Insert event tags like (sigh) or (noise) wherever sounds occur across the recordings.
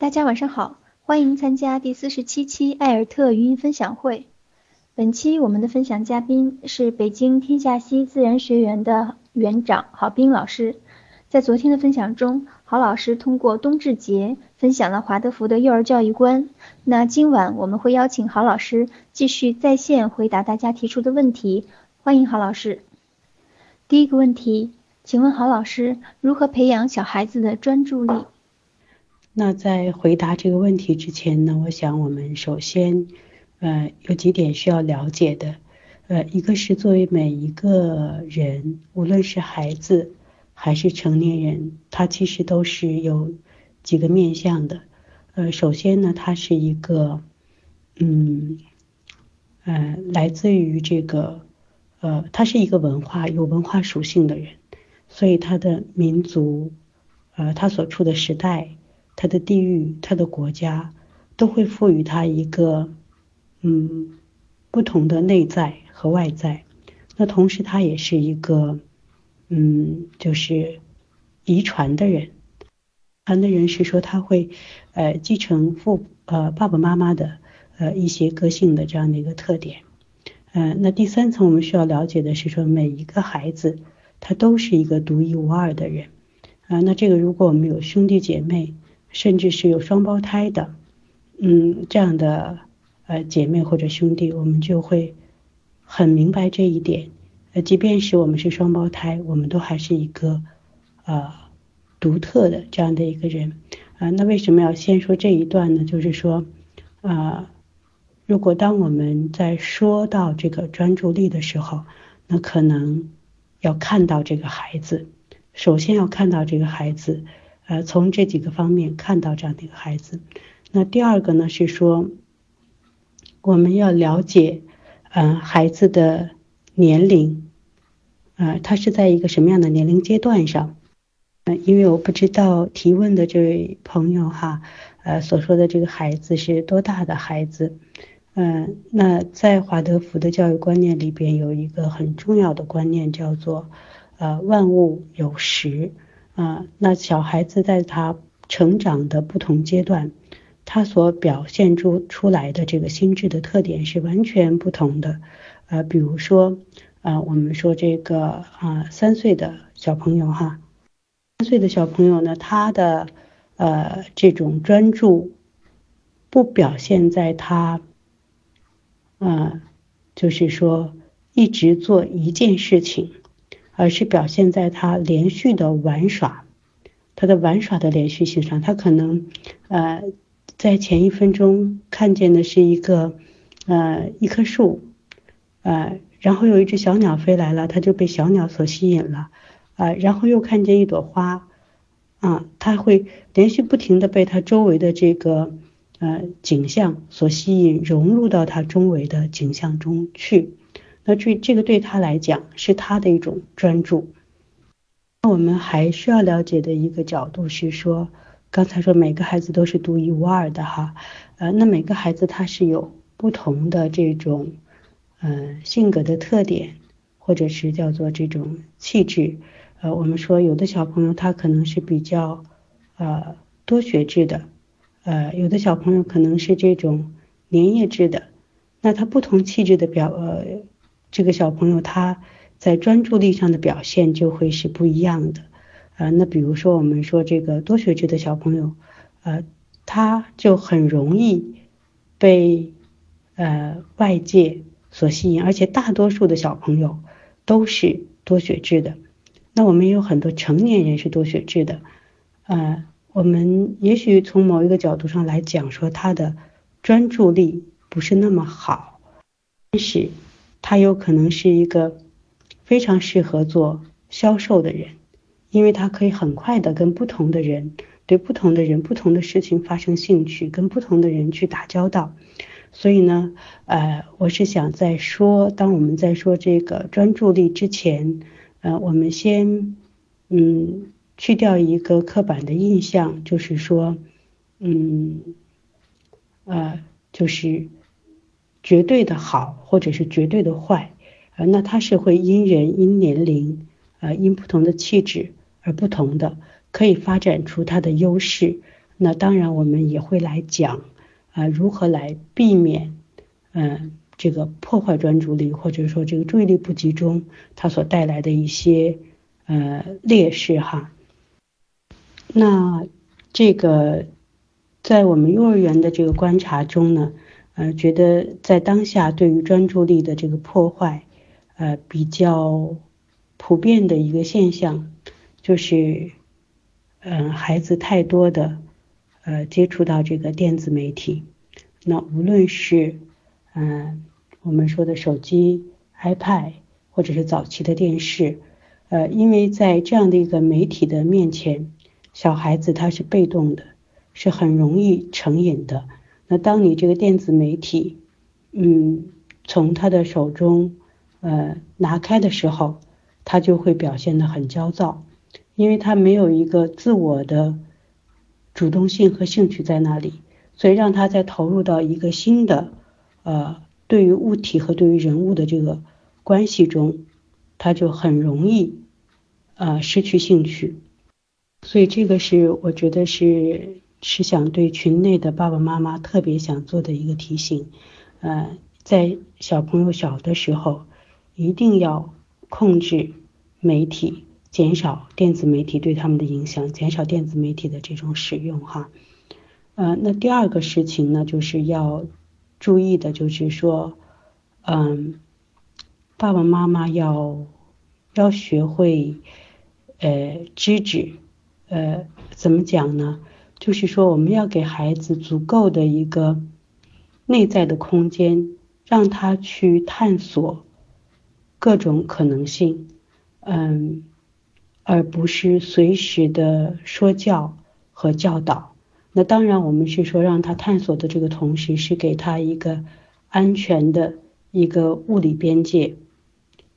大家晚上好，欢迎参加第四十七期艾尔特语音分享会。本期我们的分享嘉宾是北京天下溪自然学园的园长郝斌老师。在昨天的分享中，郝老师通过冬至节分享了华德福的幼儿教育观。那今晚我们会邀请郝老师继续在线回答大家提出的问题，欢迎郝老师。第一个问题，请问郝老师如何培养小孩子的专注力？那在回答这个问题之前呢，我想我们首先，呃，有几点需要了解的，呃，一个是作为每一个人，无论是孩子还是成年人，他其实都是有几个面向的，呃，首先呢，他是一个，嗯，呃，来自于这个，呃，他是一个文化有文化属性的人，所以他的民族，呃，他所处的时代。他的地域、他的国家都会赋予他一个嗯不同的内在和外在。那同时，他也是一个嗯就是遗传的人。传的人是说他会呃继承父呃爸爸妈妈的呃一些个性的这样的一个特点。嗯，那第三层我们需要了解的是说每一个孩子他都是一个独一无二的人。啊，那这个如果我们有兄弟姐妹。甚至是有双胞胎的，嗯，这样的呃姐妹或者兄弟，我们就会很明白这一点。呃，即便是我们是双胞胎，我们都还是一个呃独特的这样的一个人。啊，那为什么要先说这一段呢？就是说，啊，如果当我们在说到这个专注力的时候，那可能要看到这个孩子，首先要看到这个孩子。呃，从这几个方面看到这样的一个孩子。那第二个呢是说，我们要了解，呃，孩子的年龄，呃，他是在一个什么样的年龄阶段上？呃，因为我不知道提问的这位朋友哈，呃，所说的这个孩子是多大的孩子？嗯，那在华德福的教育观念里边有一个很重要的观念叫做，呃，万物有时。啊，那小孩子在他成长的不同阶段，他所表现出出来的这个心智的特点是完全不同的。呃，比如说，啊，我们说这个啊，三岁的小朋友哈，三岁的小朋友呢，他的呃这种专注不表现在他，啊，就是说一直做一件事情。而是表现在他连续的玩耍，他的玩耍的连续性上。他可能，呃，在前一分钟看见的是一个，呃，一棵树，呃，然后有一只小鸟飞来了，他就被小鸟所吸引了，啊，然后又看见一朵花，啊，他会连续不停的被他周围的这个，呃，景象所吸引，融入到他周围的景象中去。那这这个对他来讲是他的一种专注。那我们还需要了解的一个角度是说，刚才说每个孩子都是独一无二的哈，呃，那每个孩子他是有不同的这种呃性格的特点，或者是叫做这种气质。呃，我们说有的小朋友他可能是比较呃多学制的，呃，有的小朋友可能是这种粘液质的，那他不同气质的表呃。这个小朋友他在专注力上的表现就会是不一样的，呃，那比如说我们说这个多学制的小朋友，呃，他就很容易被呃外界所吸引，而且大多数的小朋友都是多学制的。那我们也有很多成年人是多学制的，呃，我们也许从某一个角度上来讲说他的专注力不是那么好，但是。他有可能是一个非常适合做销售的人，因为他可以很快的跟不同的人、对不同的人、不同的事情发生兴趣，跟不同的人去打交道。所以呢，呃，我是想在说，当我们在说这个专注力之前，呃，我们先嗯去掉一个刻板的印象，就是说，嗯，呃，就是。绝对的好，或者是绝对的坏，呃，那它是会因人、因年龄，呃，因不同的气质而不同的，可以发展出它的优势。那当然我们也会来讲啊，如何来避免嗯这个破坏专注力，或者说这个注意力不集中它所带来的一些呃劣势哈。那这个在我们幼儿园的这个观察中呢，呃，觉得在当下对于专注力的这个破坏，呃，比较普遍的一个现象，就是，嗯，孩子太多的呃接触到这个电子媒体，那无论是嗯我们说的手机、iPad，或者是早期的电视，呃，因为在这样的一个媒体的面前。小孩子他是被动的，是很容易成瘾的。那当你这个电子媒体，嗯，从他的手中呃拿开的时候，他就会表现得很焦躁，因为他没有一个自我的主动性和兴趣在那里，所以让他再投入到一个新的呃对于物体和对于人物的这个关系中，他就很容易呃失去兴趣。所以这个是我觉得是是想对群内的爸爸妈妈特别想做的一个提醒，呃，在小朋友小的时候，一定要控制媒体，减少电子媒体对他们的影响，减少电子媒体的这种使用哈。呃，那第二个事情呢，就是要注意的，就是说，嗯，爸爸妈妈要要学会呃制止。呃，怎么讲呢？就是说，我们要给孩子足够的一个内在的空间，让他去探索各种可能性，嗯，而不是随时的说教和教导。那当然，我们是说让他探索的这个同时，是给他一个安全的一个物理边界，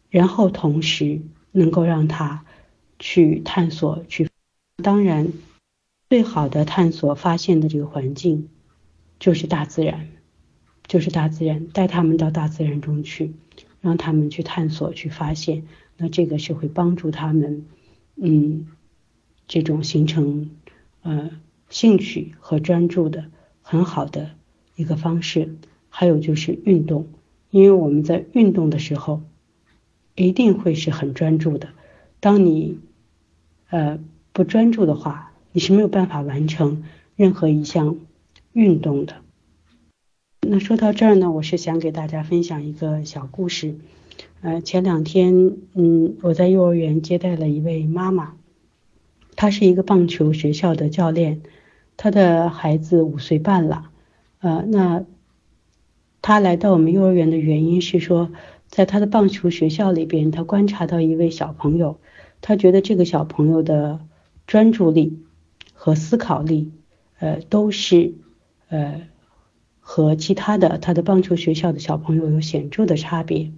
然后同时能够让他去探索去。当然，最好的探索发现的这个环境就是大自然，就是大自然，带他们到大自然中去，让他们去探索、去发现。那这个是会帮助他们，嗯，这种形成呃兴趣和专注的很好的一个方式。还有就是运动，因为我们在运动的时候一定会是很专注的。当你呃。不专注的话，你是没有办法完成任何一项运动的。那说到这儿呢，我是想给大家分享一个小故事。呃，前两天，嗯，我在幼儿园接待了一位妈妈，她是一个棒球学校的教练，她的孩子五岁半了。呃，那她来到我们幼儿园的原因是说，在她的棒球学校里边，她观察到一位小朋友，她觉得这个小朋友的。专注力和思考力，呃，都是呃和其他的他的棒球学校的小朋友有显著的差别。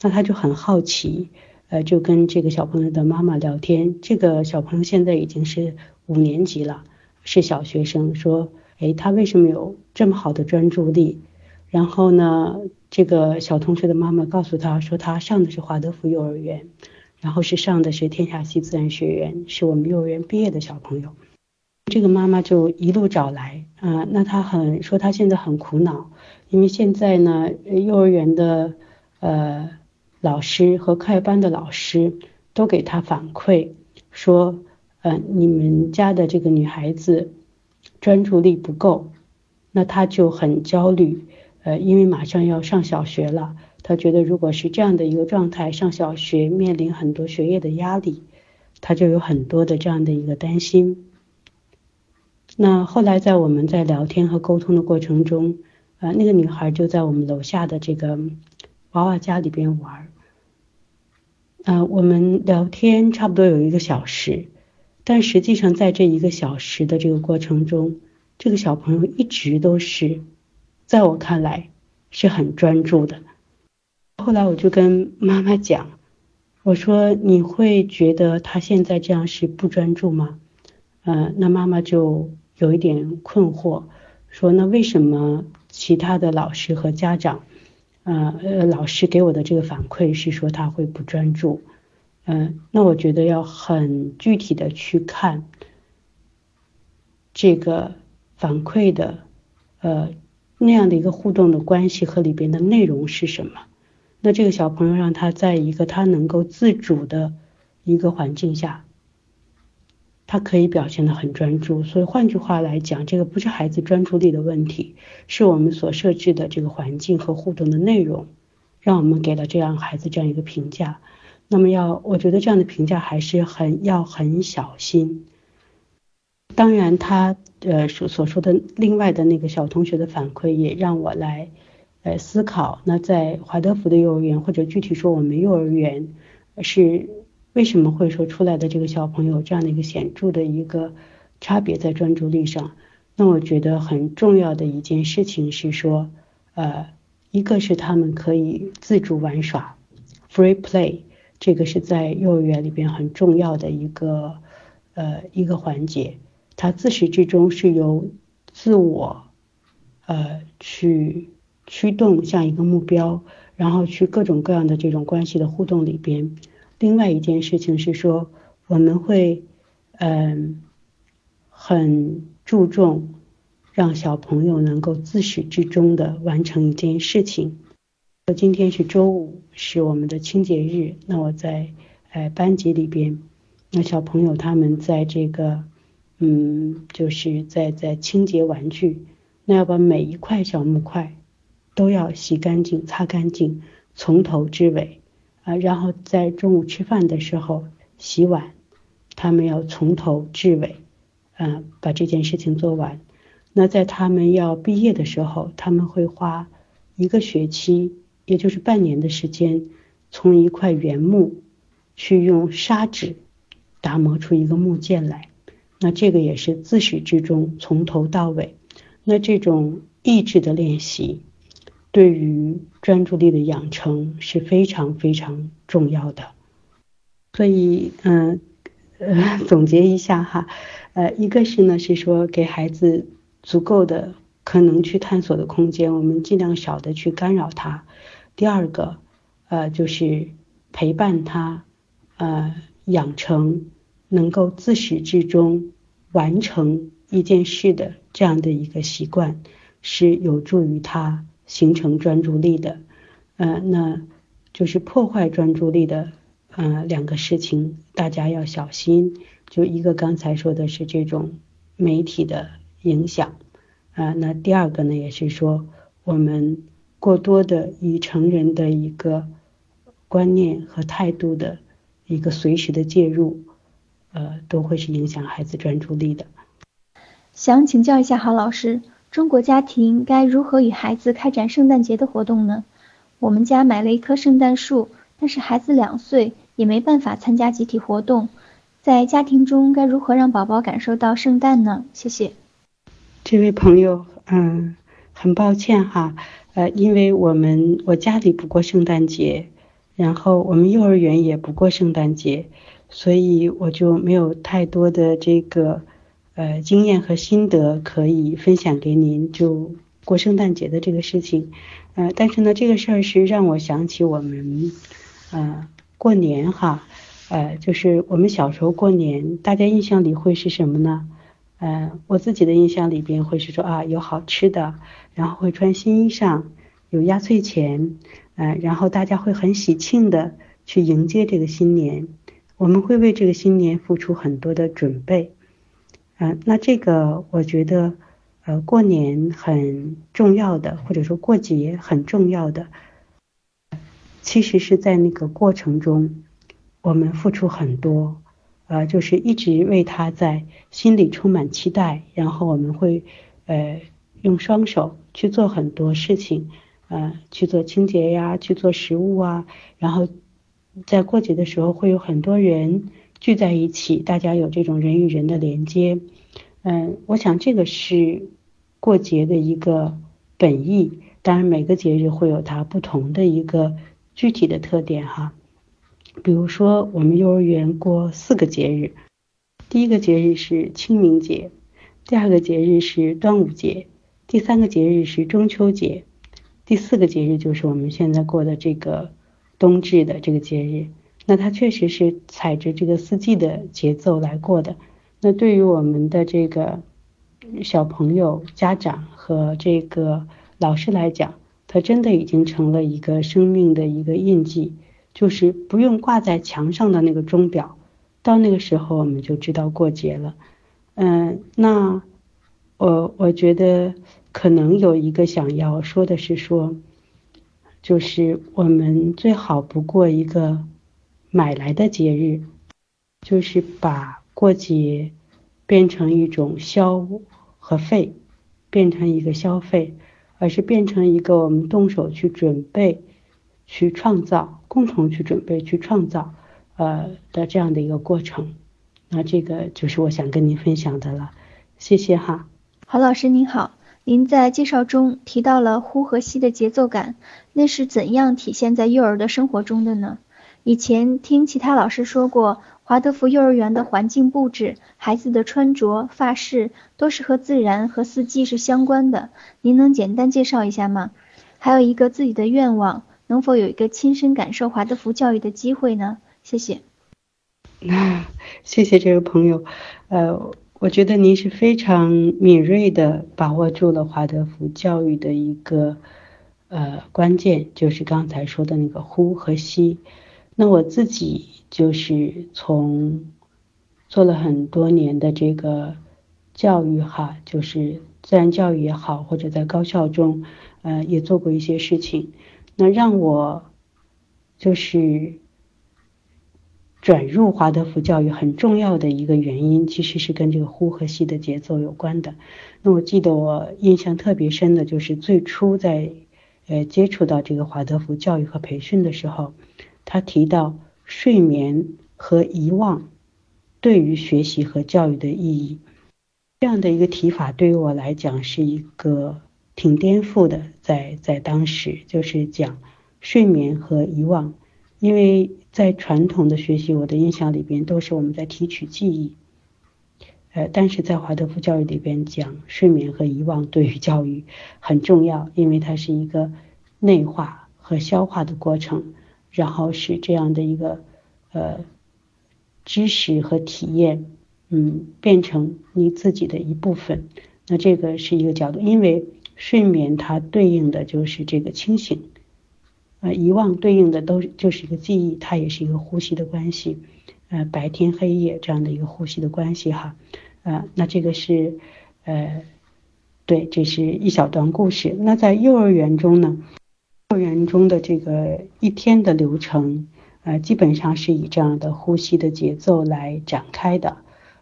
那他就很好奇，呃，就跟这个小朋友的妈妈聊天。这个小朋友现在已经是五年级了，是小学生。说，哎，他为什么有这么好的专注力？然后呢，这个小同学的妈妈告诉他说，他上的是华德福幼儿园。然后是上的是天下溪自然学院，是我们幼儿园毕业的小朋友。这个妈妈就一路找来，啊，那她很说她现在很苦恼，因为现在呢，幼儿园的呃老师和课外班的老师都给她反馈说，呃，你们家的这个女孩子专注力不够，那她就很焦虑，呃，因为马上要上小学了。她觉得，如果是这样的一个状态，上小学面临很多学业的压力，她就有很多的这样的一个担心。那后来在我们在聊天和沟通的过程中，呃，那个女孩就在我们楼下的这个娃娃家里边玩，呃，我们聊天差不多有一个小时，但实际上在这一个小时的这个过程中，这个小朋友一直都是，在我看来是很专注的。后来我就跟妈妈讲，我说你会觉得他现在这样是不专注吗？呃，那妈妈就有一点困惑，说那为什么其他的老师和家长，呃呃，老师给我的这个反馈是说他会不专注？嗯，那我觉得要很具体的去看这个反馈的呃那样的一个互动的关系和里边的内容是什么。那这个小朋友让他在一个他能够自主的一个环境下，他可以表现的很专注。所以换句话来讲，这个不是孩子专注力的问题，是我们所设置的这个环境和互动的内容，让我们给了这样孩子这样一个评价。那么要，我觉得这样的评价还是很要很小心。当然，他呃所所说的另外的那个小同学的反馈也让我来呃思考。那在华德福的幼儿园，或者具体说我们幼儿园是为什么会说出来的这个小朋友这样的一个显著的一个差别在专注力上？那我觉得很重要的一件事情是说，呃，一个是他们可以自主玩耍，free play。这个是在幼儿园里边很重要的一个呃一个环节，它自始至终是由自我呃去驱动向一个目标，然后去各种各样的这种关系的互动里边。另外一件事情是说，我们会嗯很注重让小朋友能够自始至终的完成一件事情。我今天是周五，是我们的清洁日。那我在呃班级里边，那小朋友他们在这个嗯，就是在在清洁玩具，那要把每一块小木块都要洗干净、擦干净，从头至尾啊。然后在中午吃饭的时候洗碗，他们要从头至尾啊把这件事情做完。那在他们要毕业的时候，他们会花一个学期。也就是半年的时间，从一块原木去用砂纸打磨出一个木剑来，那这个也是自始至终从头到尾。那这种意志的练习，对于专注力的养成是非常非常重要的。所以，嗯，呃，(laughs) 总结一下哈，呃，一个是呢是说给孩子足够的可能去探索的空间，我们尽量少的去干扰他。第二个，呃，就是陪伴他，呃，养成能够自始至终完成一件事的这样的一个习惯，是有助于他形成专注力的。呃，那就是破坏专注力的，呃，两个事情大家要小心。就一个刚才说的是这种媒体的影响，啊，那第二个呢，也是说我们。过多的以成人的一个观念和态度的一个随时的介入，呃，都会是影响孩子专注力的。想请教一下郝老师，中国家庭该如何与孩子开展圣诞节的活动呢？我们家买了一棵圣诞树，但是孩子两岁，也没办法参加集体活动，在家庭中该如何让宝宝感受到圣诞呢？谢谢。这位朋友，嗯，很抱歉哈。呃，因为我们我家里不过圣诞节，然后我们幼儿园也不过圣诞节，所以我就没有太多的这个呃经验和心得可以分享给您，就过圣诞节的这个事情。呃，但是呢，这个事儿是让我想起我们呃过年哈，呃，就是我们小时候过年，大家印象里会是什么呢？呃，我自己的印象里边会是说啊，有好吃的，然后会穿新衣裳，有压岁钱，嗯，然后大家会很喜庆的去迎接这个新年，我们会为这个新年付出很多的准备，嗯，那这个我觉得，呃，过年很重要的，或者说过节很重要的，其实是在那个过程中，我们付出很多。呃，就是一直为他在心里充满期待，然后我们会呃用双手去做很多事情，呃去做清洁呀，去做食物啊，然后在过节的时候会有很多人聚在一起，大家有这种人与人的连接，嗯，我想这个是过节的一个本意，当然每个节日会有它不同的一个具体的特点哈。比如说，我们幼儿园过四个节日，第一个节日是清明节，第二个节日是端午节，第三个节日是中秋节，第四个节日就是我们现在过的这个冬至的这个节日。那它确实是踩着这个四季的节奏来过的。那对于我们的这个小朋友、家长和这个老师来讲，它真的已经成了一个生命的一个印记，就是不用挂在墙上的那个钟表，到那个时候我们就知道过节了。嗯，那我我觉得可能有一个想要说的是说，就是我们最好不过一个买来的节日，就是把过节变成一种消和费，变成一个消费，而是变成一个我们动手去准备、去创造、共同去准备、去创造呃的这样的一个过程。那这个就是我想跟您分享的了，谢谢哈。郝老师您好，您在介绍中提到了呼和吸的节奏感，那是怎样体现在幼儿的生活中的呢？以前听其他老师说过，华德福幼儿园的环境布置、孩子的穿着、发饰都是和自然和四季是相关的，您能简单介绍一下吗？还有一个自己的愿望，能否有一个亲身感受华德福教育的机会呢？谢谢。那 (laughs) 谢谢这位朋友，呃，我觉得您是非常敏锐的把握住了华德福教育的一个呃关键，就是刚才说的那个呼和吸。那我自己就是从做了很多年的这个教育哈，就是自然教育也好，或者在高校中呃也做过一些事情，那让我就是。转入华德福教育很重要的一个原因，其实是跟这个呼和吸的节奏有关的。那我记得我印象特别深的就是最初在呃接触到这个华德福教育和培训的时候，他提到睡眠和遗忘对于学习和教育的意义，这样的一个提法对于我来讲是一个挺颠覆的，在在当时就是讲睡眠和遗忘。因为在传统的学习，我的印象里边都是我们在提取记忆，呃，但是在华德福教育里边讲睡眠和遗忘对于教育很重要，因为它是一个内化和消化的过程，然后使这样的一个呃知识和体验，嗯，变成你自己的一部分。那这个是一个角度，因为睡眠它对应的就是这个清醒。呃，遗忘对应的都就是一个记忆，它也是一个呼吸的关系，呃，白天黑夜这样的一个呼吸的关系哈，呃，那这个是呃，对，这是一小段故事。那在幼儿园中呢，幼儿园中的这个一天的流程，呃，基本上是以这样的呼吸的节奏来展开的，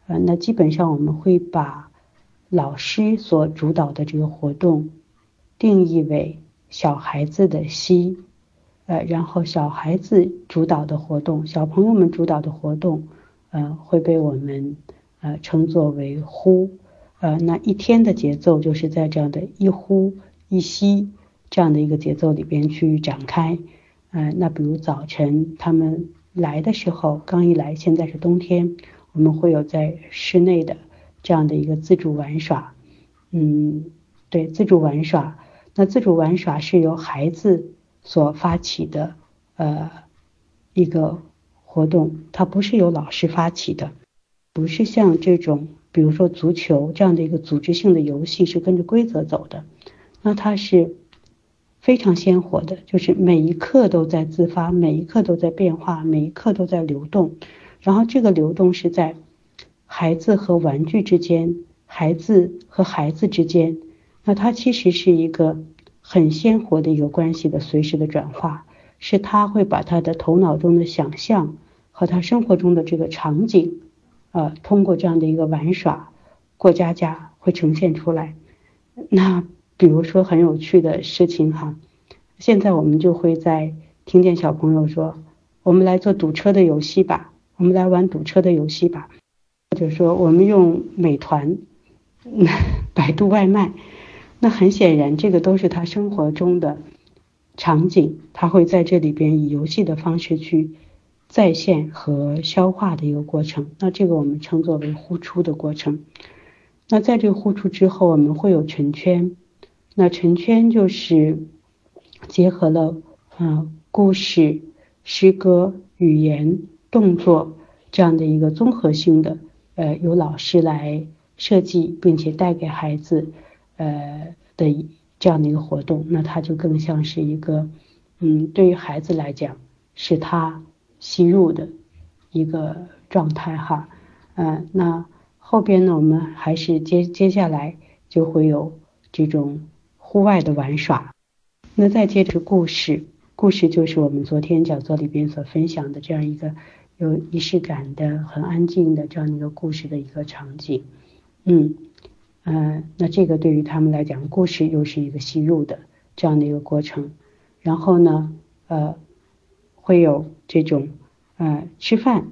呃，那基本上我们会把老师所主导的这个活动定义为小孩子的吸。呃，然后小孩子主导的活动，小朋友们主导的活动，呃，会被我们呃称作为呼，呃，那一天的节奏就是在这样的一呼一吸这样的一个节奏里边去展开，呃，那比如早晨他们来的时候，刚一来，现在是冬天，我们会有在室内的这样的一个自主玩耍，嗯，对，自主玩耍，那自主玩耍是由孩子。所发起的呃一个活动，它不是由老师发起的，不是像这种比如说足球这样的一个组织性的游戏是跟着规则走的，那它是非常鲜活的，就是每一刻都在自发，每一刻都在变化，每一刻都在流动，然后这个流动是在孩子和玩具之间，孩子和孩子之间，那它其实是一个。很鲜活的一个关系的随时的转化，是他会把他的头脑中的想象和他生活中的这个场景，呃，通过这样的一个玩耍过家家会呈现出来。那比如说很有趣的事情哈，现在我们就会在听见小朋友说，我们来做堵车的游戏吧，我们来玩堵车的游戏吧，或者说我们用美团、(laughs) 百度外卖。那很显然，这个都是他生活中的场景，他会在这里边以游戏的方式去再现和消化的一个过程。那这个我们称作为呼出的过程。那在这个呼出之后，我们会有成圈。那成圈就是结合了嗯故事、诗歌、语言、动作这样的一个综合性的，呃，由老师来设计并且带给孩子呃的这样的一个活动，那它就更像是一个嗯，对于孩子来讲是他吸入的一个状态哈，嗯，那后边呢，我们还是接接下来就会有这种户外的玩耍，那再接着故事，故事就是我们昨天讲座里边所分享的这样一个有仪式感的、很安静的这样一个故事的一个场景。嗯，呃，那这个对于他们来讲，故事又是一个吸入的这样的一个过程。然后呢，呃，会有这种呃吃饭，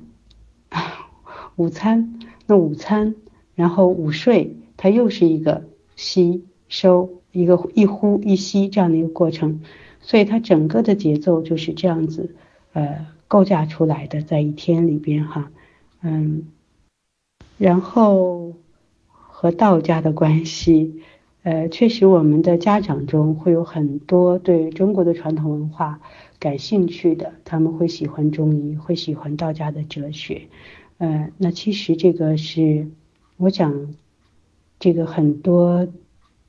(laughs) 午餐，那午餐，然后午睡，它又是一个吸收，一个一呼一吸这样的一个过程。所以它整个的节奏就是这样子，呃，构架出来的，在一天里边哈，嗯，然后。和道家的关系，呃，确实我们的家长中会有很多对中国的传统文化感兴趣的，他们会喜欢中医，会喜欢道家的哲学，呃，那其实这个是我想这个很多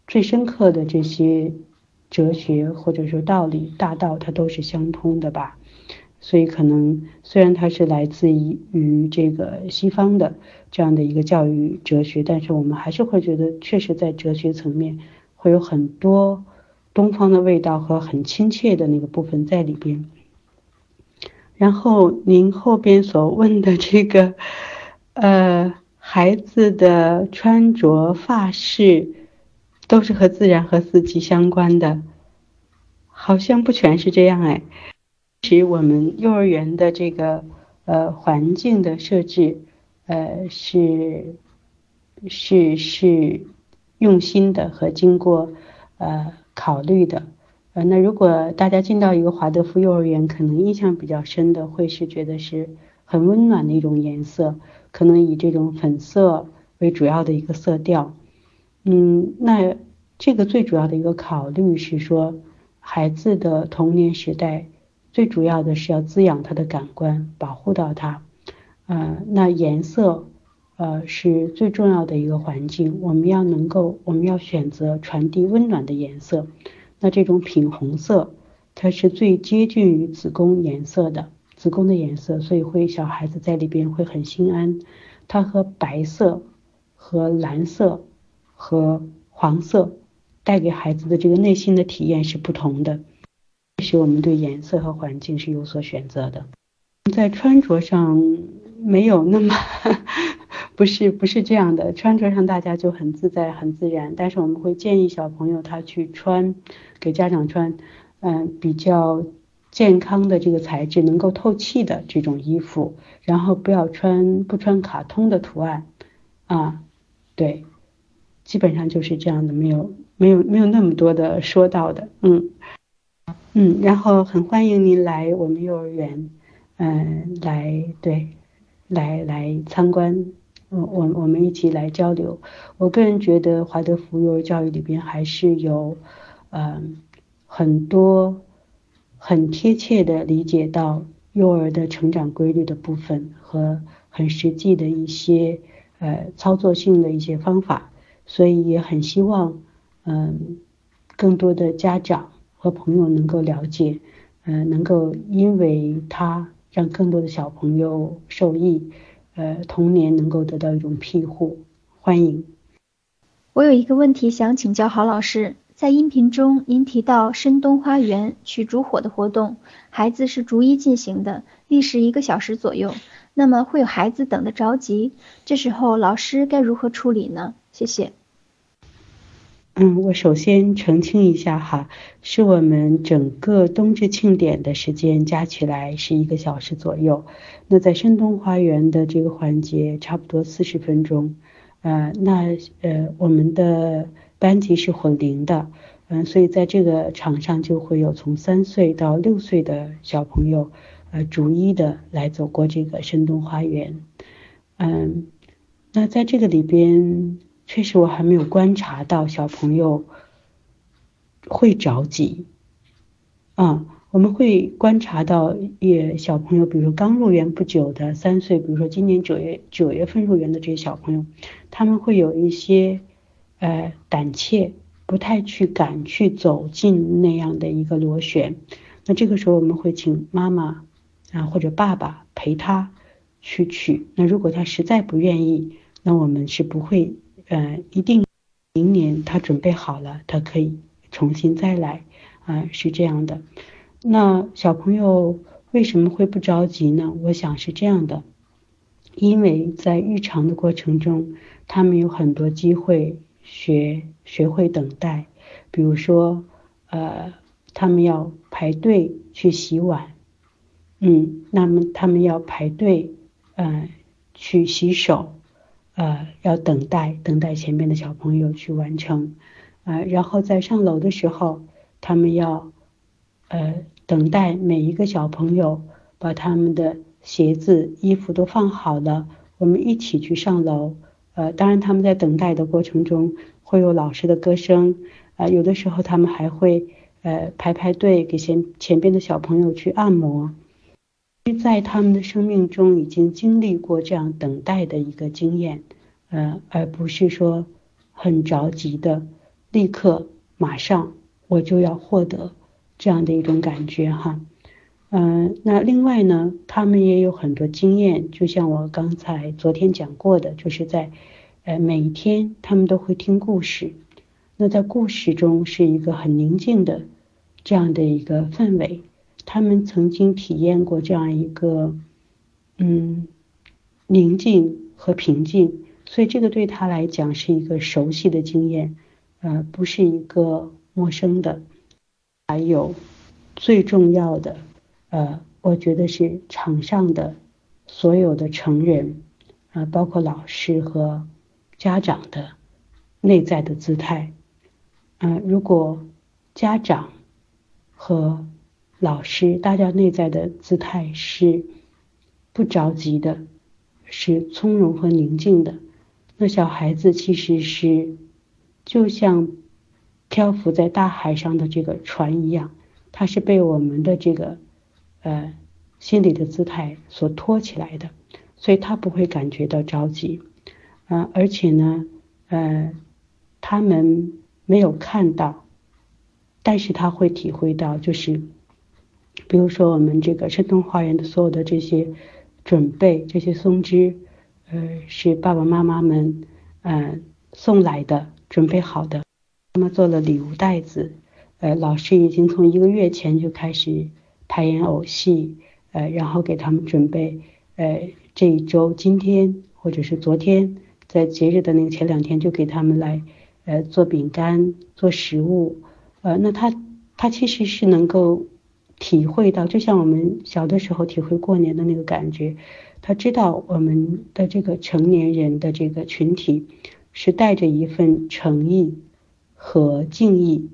最深刻的这些哲学或者说道理大道，它都是相通的吧。所以可能虽然它是来自于于这个西方的这样的一个教育哲学，但是我们还是会觉得，确实在哲学层面会有很多东方的味道和很亲切的那个部分在里边。然后您后边所问的这个，呃，孩子的穿着发饰都是和自然和四季相关的，好像不全是这样哎。其实我们幼儿园的这个呃环境的设置呃是是是用心的和经过呃考虑的。呃那如果大家进到一个华德福幼儿园，可能印象比较深的会是觉得是很温暖的一种颜色，可能以这种粉色为主要的一个色调，嗯那这个最主要的一个考虑是说孩子的童年时代。最主要的是要滋养他的感官，保护到他。呃，那颜色，呃，是最重要的一个环境。我们要能够，我们要选择传递温暖的颜色。那这种品红色，它是最接近于子宫颜色的，子宫的颜色，所以会小孩子在里边会很心安。它和白色、和蓝色、和黄色带给孩子的这个内心的体验是不同的。是我们对颜色和环境是有所选择的，在穿着上没有那么，(laughs) 不是不是这样的，穿着上大家就很自在很自然，但是我们会建议小朋友他去穿，给家长穿，嗯，比较健康的这个材质，能够透气的这种衣服，然后不要穿不穿卡通的图案，啊，对，基本上就是这样的，没有没有没有那么多的说到的，嗯。嗯，然后很欢迎您来我们幼儿园，嗯，来对，来来参观，我我我们一起来交流。我个人觉得华德福幼儿教育里边还是有，嗯，很多很贴切的理解到幼儿的成长规律的部分和很实际的一些呃操作性的一些方法，所以也很希望嗯更多的家长。和朋友能够了解，呃，能够因为他让更多的小朋友受益，呃，童年能够得到一种庇护，欢迎。我有一个问题想请教郝老师，在音频中您提到深冬花园取烛火的活动，孩子是逐一进行的，历时一个小时左右，那么会有孩子等得着急，这时候老师该如何处理呢？谢谢。嗯，我首先澄清一下哈，是我们整个冬至庆典的时间加起来是一个小时左右。那在深冬花园的这个环节，差不多四十分钟。呃，那呃，我们的班级是混龄的，嗯，所以在这个场上就会有从三岁到六岁的小朋友，呃，逐一的来走过这个深冬花园。嗯，那在这个里边。确实，我还没有观察到小朋友会着急。嗯，我们会观察到，也小朋友，比如说刚入园不久的三岁，比如说今年九月九月份入园的这些小朋友，他们会有一些呃胆怯，不太去敢去走进那样的一个螺旋。那这个时候我们会请妈妈啊或者爸爸陪他去取。那如果他实在不愿意，那我们是不会呃一定明年他准备好了，他可以重新再来啊，是这样的。那小朋友为什么会不着急呢？我想是这样的，因为在日常的过程中，他们有很多机会学学会等待，比如说，呃，他们要排队去洗碗，嗯，那么他们要排队，呃，去洗手，呃，要等待等待前面的小朋友去完成，呃，然后在上楼的时候，他们要，呃。等待每一个小朋友把他们的鞋子、衣服都放好了，我们一起去上楼。呃，当然他们在等待的过程中会有老师的歌声，啊，有的时候他们还会呃排排队给前前边的小朋友去按摩。在他们的生命中已经经历过这样等待的一个经验，呃，而不是说很着急的立刻马上我就要获得。这样的一种感觉哈，嗯，那另外呢，他们也有很多经验，就像我刚才昨天讲过的，就是在呃每一天他们都会听故事，那在故事中是一个很宁静的这样的一个氛围，他们曾经体验过这样一个嗯宁静和平静，所以这个对他来讲是一个熟悉的经验，呃，不是一个陌生的。还有最重要的，呃，我觉得是场上的所有的成人，啊，包括老师和家长的内在的姿态，嗯，如果家长和老师大家内在的姿态是不着急的，是从容和宁静的，那小孩子其实是就像。漂浮在大海上的这个船一样，它是被我们的这个呃心理的姿态所托起来的，所以他不会感觉到着急，啊，而且呢，呃，他们没有看到，但是他会体会到，就是比如说我们这个生动花园的所有的这些准备，这些松枝，呃，是爸爸妈妈们嗯送来的，准备好的。他们做了礼物袋子，呃，老师已经从一个月前就开始排演偶戏，呃，然后给他们准备，呃，这一周今天或者是昨天，在节日的那个前两天就给他们来，呃，做饼干、做食物，呃，那他他其实是能够体会到，就像我们小的时候体会过年的那个感觉，他知道我们的这个成年人的这个群体是带着一份诚意。和敬意，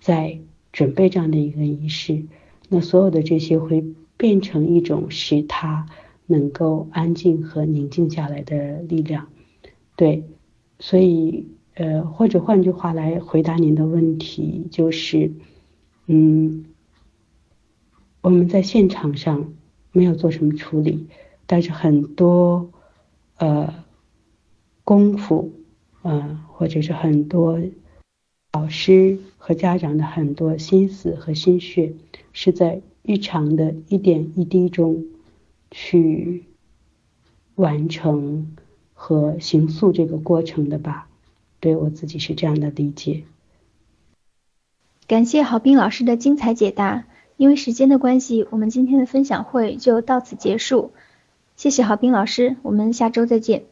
在准备这样的一个仪式，那所有的这些会变成一种使他能够安静和宁静下来的力量。对，所以呃，或者换句话来回答您的问题，就是，嗯，我们在现场上没有做什么处理，但是很多呃功夫，呃，或者是很多。老师和家长的很多心思和心血，是在日常的一点一滴中去完成和形塑这个过程的吧。对我自己是这样的理解。感谢郝斌老师的精彩解答。因为时间的关系，我们今天的分享会就到此结束。谢谢郝斌老师，我们下周再见。